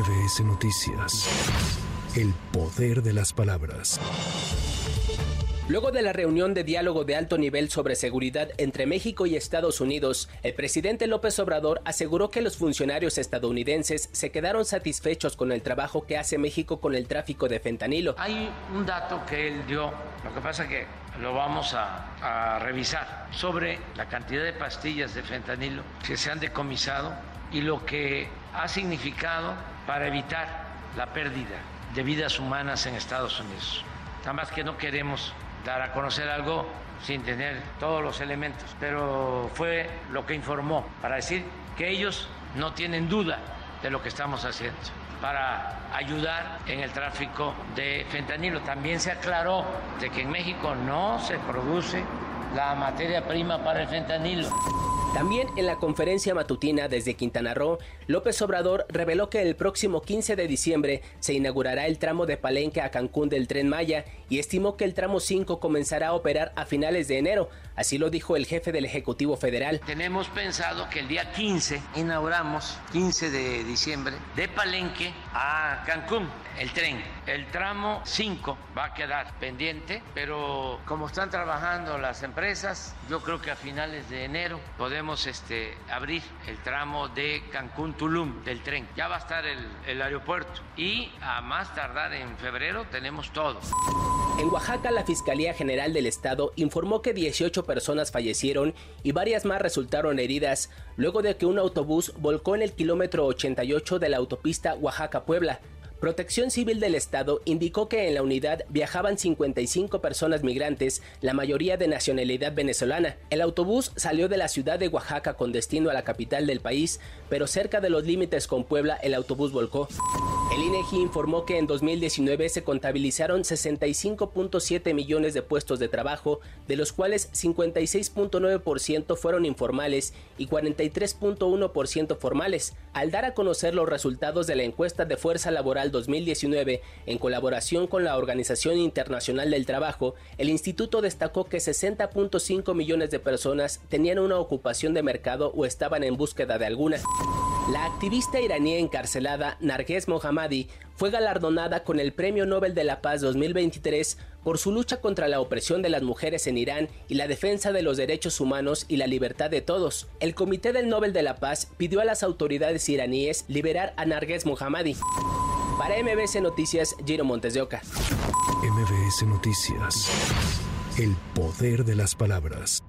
MBS Noticias. El poder de las palabras. Luego de la reunión de diálogo de alto nivel sobre seguridad entre México y Estados Unidos, el presidente López Obrador aseguró que los funcionarios estadounidenses se quedaron satisfechos con el trabajo que hace México con el tráfico de fentanilo. Hay un dato que él dio, lo que pasa que lo vamos a, a revisar, sobre la cantidad de pastillas de fentanilo que se han decomisado y lo que ha significado para evitar la pérdida de vidas humanas en Estados Unidos. Nada más que no queremos dar a conocer algo sin tener todos los elementos, pero fue lo que informó para decir que ellos no tienen duda de lo que estamos haciendo para ayudar en el tráfico de fentanilo. También se aclaró de que en México no se produce la materia prima para el fentanilo. También en la conferencia matutina desde Quintana Roo, López Obrador reveló que el próximo 15 de diciembre se inaugurará el tramo de Palenque a Cancún del tren Maya y estimó que el tramo 5 comenzará a operar a finales de enero. Así lo dijo el jefe del Ejecutivo Federal. Tenemos pensado que el día 15 inauguramos, 15 de diciembre, de Palenque a Cancún, el tren. El tramo 5 va a quedar pendiente, pero como están trabajando las empresas, yo creo que a finales de enero podemos este, abrir el tramo de Cancún-Tulum del tren. Ya va a estar el, el aeropuerto y a más tardar en febrero tenemos todo. En Oaxaca, la Fiscalía General del Estado informó que 18 personas fallecieron y varias más resultaron heridas luego de que un autobús volcó en el kilómetro 88 de la autopista Oaxaca-Puebla. Protección Civil del Estado indicó que en la unidad viajaban 55 personas migrantes, la mayoría de nacionalidad venezolana. El autobús salió de la ciudad de Oaxaca con destino a la capital del país, pero cerca de los límites con Puebla el autobús volcó. El INEGI informó que en 2019 se contabilizaron 65.7 millones de puestos de trabajo, de los cuales 56.9% fueron informales y 43.1% formales. Al dar a conocer los resultados de la encuesta de fuerza laboral 2019, en colaboración con la Organización Internacional del Trabajo, el instituto destacó que 60.5 millones de personas tenían una ocupación de mercado o estaban en búsqueda de alguna. La activista iraní encarcelada Narges Mohammadi fue galardonada con el Premio Nobel de la Paz 2023 por su lucha contra la opresión de las mujeres en Irán y la defensa de los derechos humanos y la libertad de todos. El Comité del Nobel de la Paz pidió a las autoridades iraníes liberar a Narges Mohammadi. Para MBS Noticias, Giro Montes de Oca. MBS Noticias. El poder de las palabras.